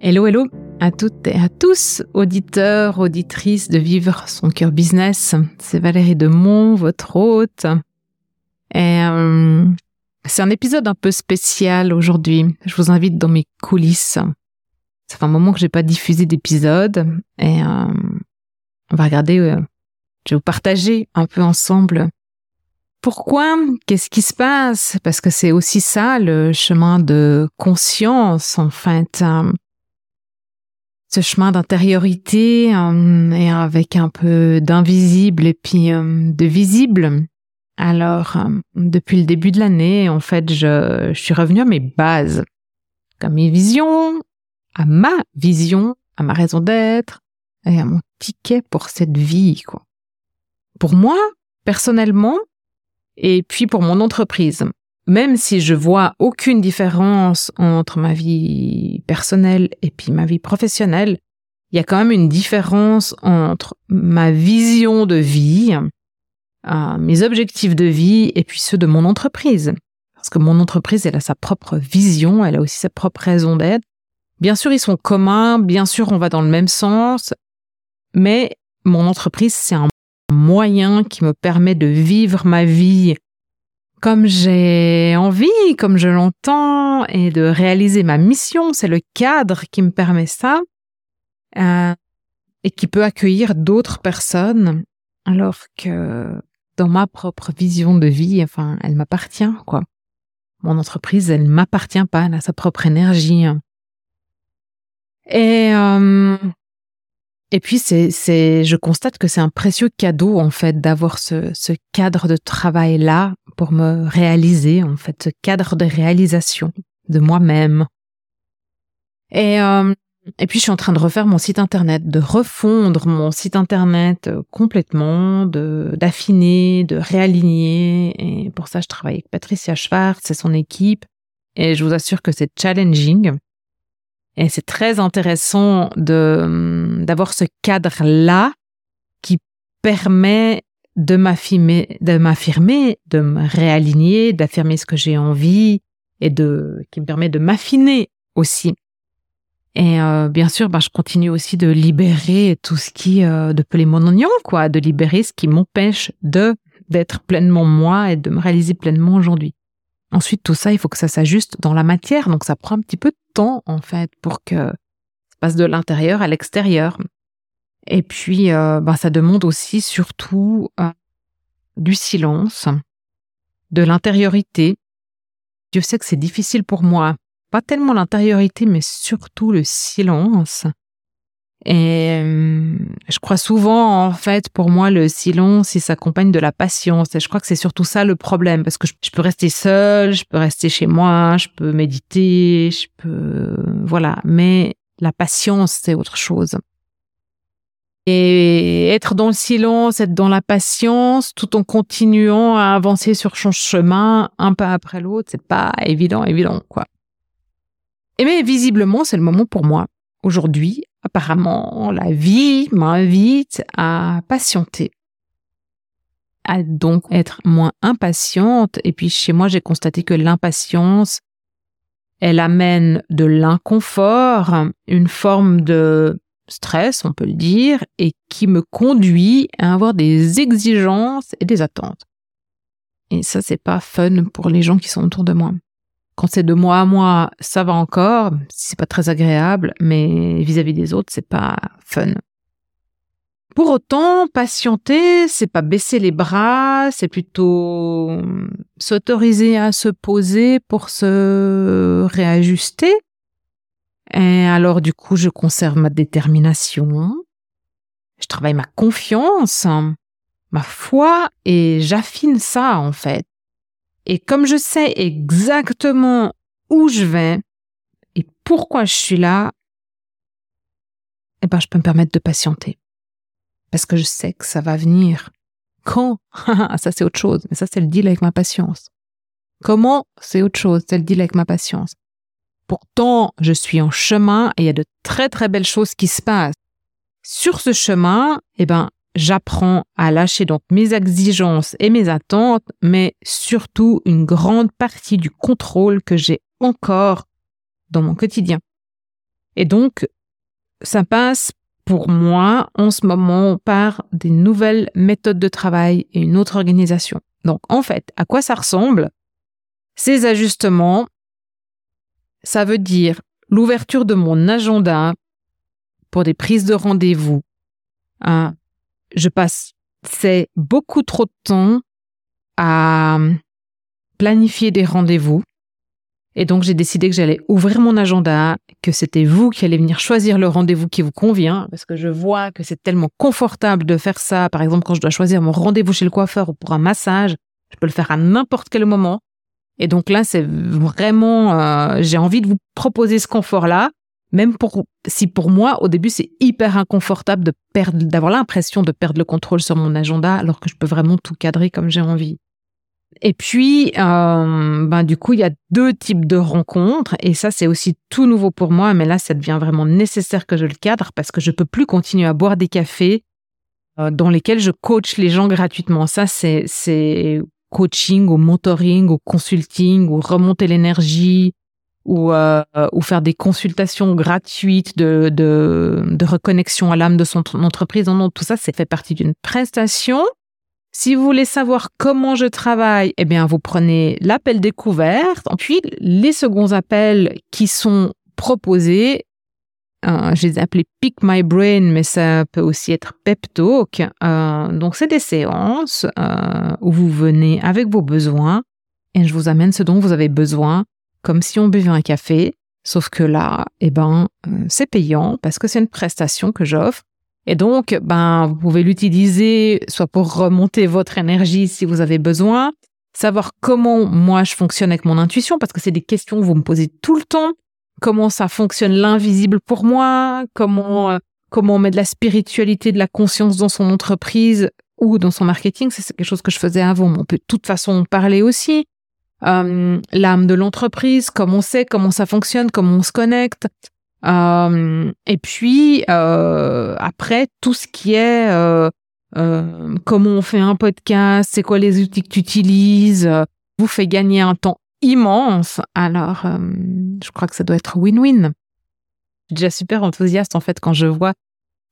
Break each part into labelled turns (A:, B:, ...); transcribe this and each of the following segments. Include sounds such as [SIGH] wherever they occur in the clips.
A: Hello, hello à toutes et à tous, auditeurs, auditrices de Vivre son cœur business. C'est Valérie Demont, votre hôte. Et euh, c'est un épisode un peu spécial aujourd'hui. Je vous invite dans mes coulisses. Ça fait un moment que j'ai pas diffusé d'épisode et euh, on va regarder. Euh, je vais vous partager un peu ensemble pourquoi Qu'est-ce qui se passe Parce que c'est aussi ça le chemin de conscience en fait ce chemin d'intériorité euh, et avec un peu d'invisible et puis euh, de visible. Alors, euh, depuis le début de l'année, en fait, je, je suis revenue à mes bases, à mes visions, à ma vision, à ma raison d'être et à mon ticket pour cette vie, quoi. Pour moi, personnellement, et puis pour mon entreprise même si je vois aucune différence entre ma vie personnelle et puis ma vie professionnelle, il y a quand même une différence entre ma vision de vie, euh, mes objectifs de vie et puis ceux de mon entreprise. Parce que mon entreprise, elle a sa propre vision, elle a aussi sa propre raison d'être. Bien sûr, ils sont communs, bien sûr, on va dans le même sens, mais mon entreprise, c'est un moyen qui me permet de vivre ma vie comme j'ai envie, comme je l'entends, et de réaliser ma mission. C'est le cadre qui me permet ça euh, et qui peut accueillir d'autres personnes, alors que dans ma propre vision de vie, enfin, elle m'appartient, quoi. Mon entreprise, elle m'appartient pas, elle a sa propre énergie. Et euh, et puis, c'est, c'est, je constate que c'est un précieux cadeau, en fait, d'avoir ce, ce cadre de travail-là pour me réaliser, en fait, ce cadre de réalisation de moi-même. Et, euh, et puis, je suis en train de refaire mon site internet, de refondre mon site internet euh, complètement, de, d'affiner, de réaligner. Et pour ça, je travaille avec Patricia Schwartz et son équipe. Et je vous assure que c'est challenging. Et c'est très intéressant de d'avoir ce cadre-là qui permet de m'affirmer, de m'affirmer, de me réaligner, d'affirmer ce que j'ai envie et de qui me permet de m'affiner aussi. Et euh, bien sûr, bah, je continue aussi de libérer tout ce qui euh, de peler mon oignon, quoi, de libérer ce qui m'empêche de d'être pleinement moi et de me réaliser pleinement aujourd'hui. Ensuite, tout ça, il faut que ça s'ajuste dans la matière, donc ça prend un petit peu de temps en fait pour que ça passe de l'intérieur à l'extérieur. Et puis, euh, ben, ça demande aussi surtout euh, du silence, de l'intériorité. Je sais que c'est difficile pour moi, pas tellement l'intériorité, mais surtout le silence. Et euh, je crois souvent, en fait, pour moi, le silence, il s'accompagne de la patience. Et je crois que c'est surtout ça le problème, parce que je, peux rester seule, je peux rester chez moi, je peux méditer, je peux, voilà. Mais la patience, c'est autre chose. Et être dans le silence, être dans la patience, tout en continuant à avancer sur son chemin, un pas après l'autre, c'est pas évident, évident, quoi. Et mais visiblement, c'est le moment pour moi, aujourd'hui, apparemment, la vie m'invite à patienter, à donc être moins impatiente. Et puis chez moi, j'ai constaté que l'impatience, elle amène de l'inconfort, une forme de stress, on peut le dire, et qui me conduit à avoir des exigences et des attentes. Et ça, c'est pas fun pour les gens qui sont autour de moi. Quand c'est de moi à moi, ça va encore, c'est pas très agréable, mais vis-à-vis des autres, c'est pas fun. Pour autant, patienter, c'est pas baisser les bras, c'est plutôt hum, s'autoriser à se poser pour se réajuster. Et alors, du coup, je conserve ma détermination, je travaille ma confiance, ma foi, et j'affine ça, en fait. Et comme je sais exactement où je vais et pourquoi je suis là, eh ben, je peux me permettre de patienter. Parce que je sais que ça va venir. Quand? [LAUGHS] ça, c'est autre chose. Mais ça, c'est le deal avec ma patience. Comment? C'est autre chose. C'est le deal avec ma patience. Pourtant, je suis en chemin et il y a de très très belles choses qui se passent. Sur ce chemin, eh ben, j'apprends à lâcher donc mes exigences et mes attentes, mais surtout une grande partie du contrôle que j'ai encore dans mon quotidien. Et donc, ça passe pour moi en ce moment par des nouvelles méthodes de travail et une autre organisation. Donc, en fait, à quoi ça ressemble? Ces ajustements, ça veut dire l'ouverture de mon agenda pour des prises de rendez-vous, hein, je passe c'est beaucoup trop de temps à planifier des rendez-vous. Et donc, j'ai décidé que j'allais ouvrir mon agenda, que c'était vous qui allez venir choisir le rendez-vous qui vous convient, parce que je vois que c'est tellement confortable de faire ça. Par exemple, quand je dois choisir mon rendez-vous chez le coiffeur ou pour un massage, je peux le faire à n'importe quel moment. Et donc là, c'est vraiment, euh, j'ai envie de vous proposer ce confort-là même pour si pour moi au début c'est hyper inconfortable de perdre d'avoir l'impression de perdre le contrôle sur mon agenda alors que je peux vraiment tout cadrer comme j'ai envie. Et puis euh, ben du coup il y a deux types de rencontres et ça c'est aussi tout nouveau pour moi mais là ça devient vraiment nécessaire que je le cadre parce que je peux plus continuer à boire des cafés euh, dans lesquels je coach les gens gratuitement. Ça c'est c'est coaching ou mentoring ou consulting ou remonter l'énergie ou, euh, ou faire des consultations gratuites de, de, de reconnexion à l'âme de son entreprise. Non, non, tout ça, c'est fait partie d'une prestation. Si vous voulez savoir comment je travaille, eh bien, vous prenez l'appel découverte, puis les seconds appels qui sont proposés. Euh, je les ai Pick My Brain, mais ça peut aussi être Pep Talk. Euh, donc, c'est des séances euh, où vous venez avec vos besoins et je vous amène ce dont vous avez besoin comme si on buvait un café, sauf que là, eh ben, euh, c'est payant parce que c'est une prestation que j'offre. Et donc, ben, vous pouvez l'utiliser soit pour remonter votre énergie si vous avez besoin, savoir comment moi je fonctionne avec mon intuition, parce que c'est des questions que vous me posez tout le temps. Comment ça fonctionne l'invisible pour moi Comment euh, comment on met de la spiritualité, de la conscience dans son entreprise ou dans son marketing C'est quelque chose que je faisais avant, mais on peut de toute façon en parler aussi. Euh, l'âme de l'entreprise, comment on sait, comment ça fonctionne, comment on se connecte. Euh, et puis euh, après tout ce qui est comment on fait un podcast, c'est quoi les outils que tu utilises, vous fait gagner un temps immense. Alors je crois que ça doit être win-win. Je suis déjà super enthousiaste en fait quand je vois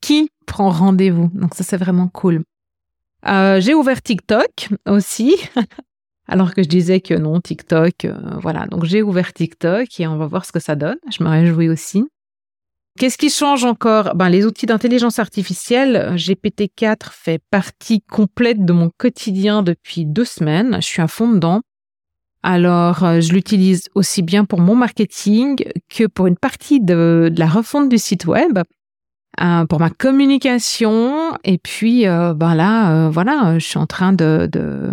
A: qui prend rendez-vous. Donc ça c'est vraiment cool. j'ai ouvert TikTok aussi. [LAUGHS] Alors que je disais que non, TikTok, euh, voilà. Donc j'ai ouvert TikTok et on va voir ce que ça donne. Je me réjouis aussi. Qu'est-ce qui change encore? Ben, Les outils d'intelligence artificielle, GPT-4 fait partie complète de mon quotidien depuis deux semaines. Je suis à fond dedans. Alors, euh, je l'utilise aussi bien pour mon marketing que pour une partie de la refonte du site web. Euh, pour ma communication. Et puis, euh, ben là, euh, voilà, je suis en train de, de,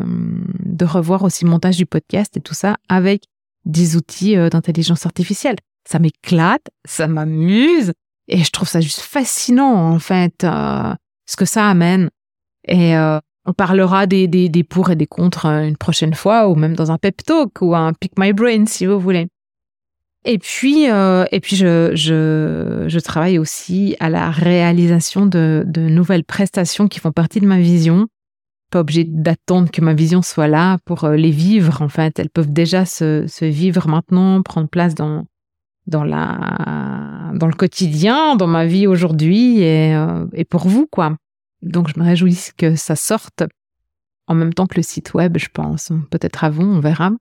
A: de, revoir aussi le montage du podcast et tout ça avec des outils d'intelligence artificielle. Ça m'éclate, ça m'amuse et je trouve ça juste fascinant, en fait, ce que ça amène. Et on parlera des, des, des pour et des contre une prochaine fois ou même dans un pep talk ou un pick my brain si vous voulez. Et puis, euh, et puis je, je, je, travaille aussi à la réalisation de, de, nouvelles prestations qui font partie de ma vision. Pas obligé d'attendre que ma vision soit là pour euh, les vivre. En fait, elles peuvent déjà se, se vivre maintenant, prendre place dans dans la dans le quotidien, dans ma vie aujourd'hui et, euh, et pour vous quoi. Donc je me réjouis que ça sorte en même temps que le site web, je pense. Peut-être avant, on verra.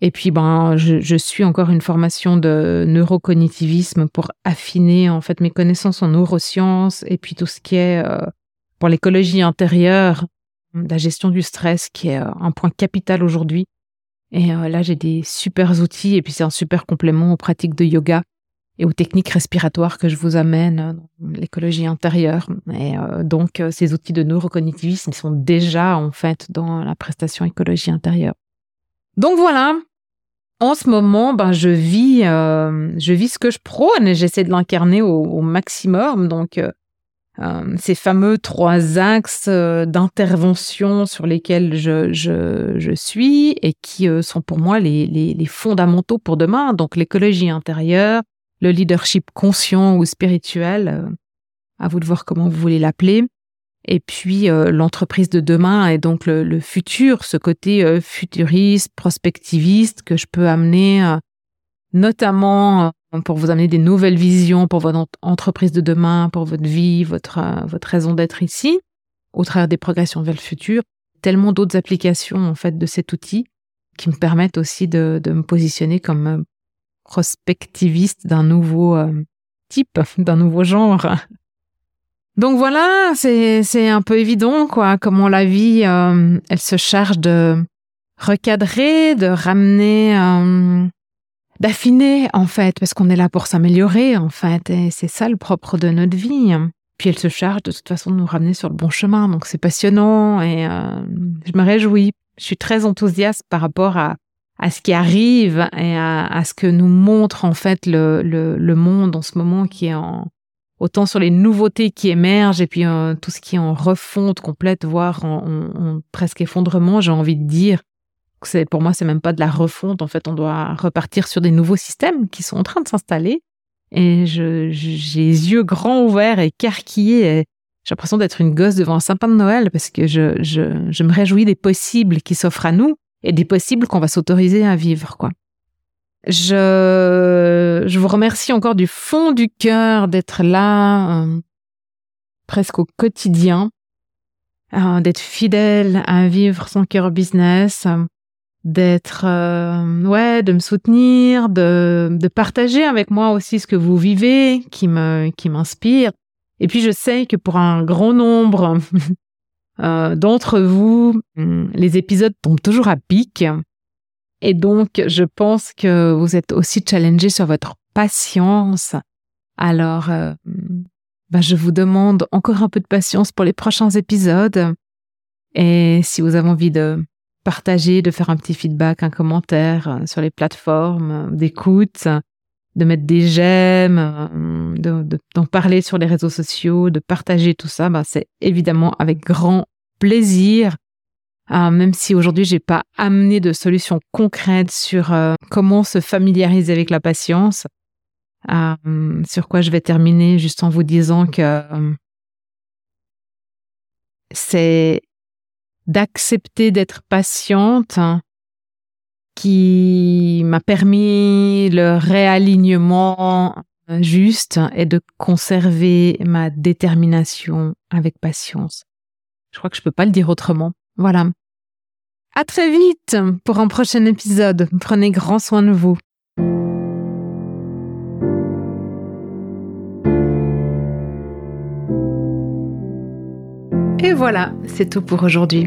A: Et puis, ben, je, suis encore une formation de neurocognitivisme pour affiner en fait mes connaissances en neurosciences et puis tout ce qui est euh, pour l'écologie intérieure, la gestion du stress, qui est euh, un point capital aujourd'hui. Et euh, là, j'ai des super outils et puis c'est un super complément aux pratiques de yoga et aux techniques respiratoires que je vous amène dans l'écologie intérieure. Et donc, ces outils de neurocognitivisme sont déjà en fait dans la prestation écologie intérieure. Donc voilà, en ce moment, ben, je vis, euh, je vis ce que je prône et j'essaie de l'incarner au, maximum. Donc, euh, euh, ces fameux trois axes d'intervention sur lesquels je, suis et qui sont pour moi les fondamentaux pour demain. Donc, l'écologie intérieure, le leadership conscient ou spirituel, à vous de voir comment vous voulez l'appeler, et puis euh, l'entreprise de demain est donc le, futur, ce côté euh, futuriste, prospectiviste que je peux amener euh, notamment pour vous amener des nouvelles visions pour votre entreprise de demain, pour votre vie, votre, votre raison d'être ici, au travers des progressions vers le futur. Tellement d'autres applications en fait de cet outil qui me permettent aussi de, de me positionner comme prospectiviste d'un nouveau type, [LAUGHS] d'un nouveau genre. Donc voilà, c'est un peu évident quoi, comment la vie, euh, elle se charge de recadrer, de ramener, euh, d'affiner en fait, parce qu'on est là pour s'améliorer en fait, et c'est ça le propre de notre vie. Puis elle se charge de toute façon de nous ramener sur le bon chemin, donc c'est passionnant et euh, je me réjouis. Je suis très enthousiaste par rapport à, à ce qui arrive et à, ce que nous montre en fait le, le, le monde en ce moment qui est en autant sur les nouveautés qui émergent et puis euh, tout ce qui est en refonte complète, voire en, presque effondrement, j'ai envie de dire. C'est pour moi, c'est même pas de la refonte. En fait, on doit repartir sur des nouveaux systèmes qui sont en train de s'installer. Et je, j'ai les yeux grands ouverts et carquillés. J'ai l'impression d'être une gosse devant un sapin de Noël parce que je, je, je me réjouis des possibles qui s'offrent à nous et des possibles qu'on va s'autoriser à vivre, quoi. Je, je vous remercie encore du fond du cœur d'être là, euh, presque au quotidien, euh, d'être fidèle à vivre son cœur business, d'être, euh, ouais, de me soutenir, de, de partager avec moi aussi ce que vous vivez, qui me, qui m'inspire. Et puis je sais que pour un grand nombre d'entre vous, les épisodes tombent toujours à pic. Et donc, je pense que vous êtes aussi challengé sur votre patience. Alors, euh, bah, je vous demande encore un peu de patience pour les prochains épisodes. Et si vous avez envie de partager, de faire un petit feedback, un commentaire euh, sur les plateformes euh, d'écoute, de mettre des j'aime, d'en parler sur les réseaux sociaux, de partager tout ça, bah, c'est évidemment avec grand plaisir. Euh, même si aujourd'hui j'ai pas amené de solutions concrètes sur euh, comment se familiariser avec la patience, euh, sur quoi je vais terminer juste en vous disant que c'est d'accepter d'être patiente qui m'a permis le réalignement juste et de conserver ma détermination avec patience. Je crois que je peux pas le dire autrement. Voilà. À très vite pour un prochain épisode. Prenez grand soin de vous. Et voilà, c'est tout pour aujourd'hui.